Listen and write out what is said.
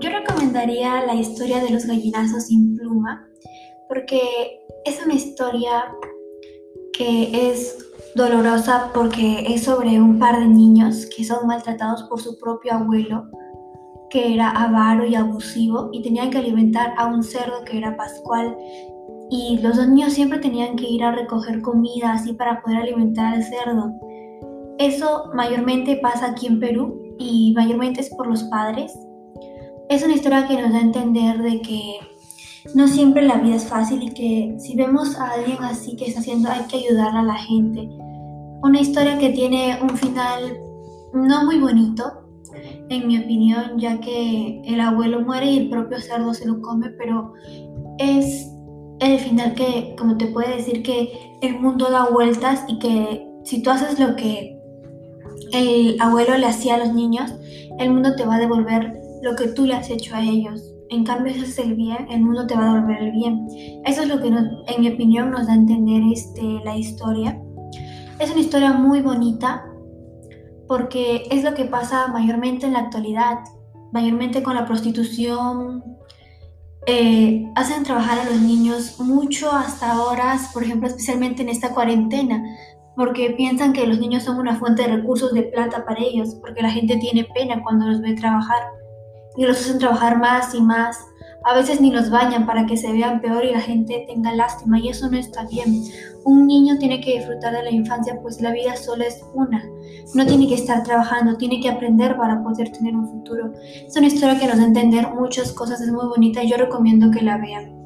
Yo recomendaría la historia de los gallinazos sin pluma porque es una historia que es dolorosa porque es sobre un par de niños que son maltratados por su propio abuelo que era avaro y abusivo y tenían que alimentar a un cerdo que era Pascual y los dos niños siempre tenían que ir a recoger comida así para poder alimentar al cerdo. Eso mayormente pasa aquí en Perú y mayormente es por los padres. Es una historia que nos da a entender de que no siempre la vida es fácil y que si vemos a alguien así que está haciendo hay que ayudar a la gente. Una historia que tiene un final no muy bonito, en mi opinión, ya que el abuelo muere y el propio cerdo se lo come, pero es el final que, como te puede decir, que el mundo da vueltas y que si tú haces lo que el abuelo le hacía a los niños, el mundo te va a devolver lo que tú le has hecho a ellos. En cambio, si haces el bien, el mundo te va a devolver el bien. Eso es lo que, en mi opinión, nos da a entender este, la historia. Es una historia muy bonita porque es lo que pasa mayormente en la actualidad, mayormente con la prostitución, eh, hacen trabajar a los niños mucho hasta horas, por ejemplo, especialmente en esta cuarentena, porque piensan que los niños son una fuente de recursos de plata para ellos, porque la gente tiene pena cuando los ve trabajar y los hacen trabajar más y más. A veces ni los bañan para que se vean peor y la gente tenga lástima y eso no está bien. Un niño tiene que disfrutar de la infancia pues la vida solo es una. No tiene que estar trabajando, tiene que aprender para poder tener un futuro. Es una historia que nos da a entender muchas cosas, es muy bonita y yo recomiendo que la vean.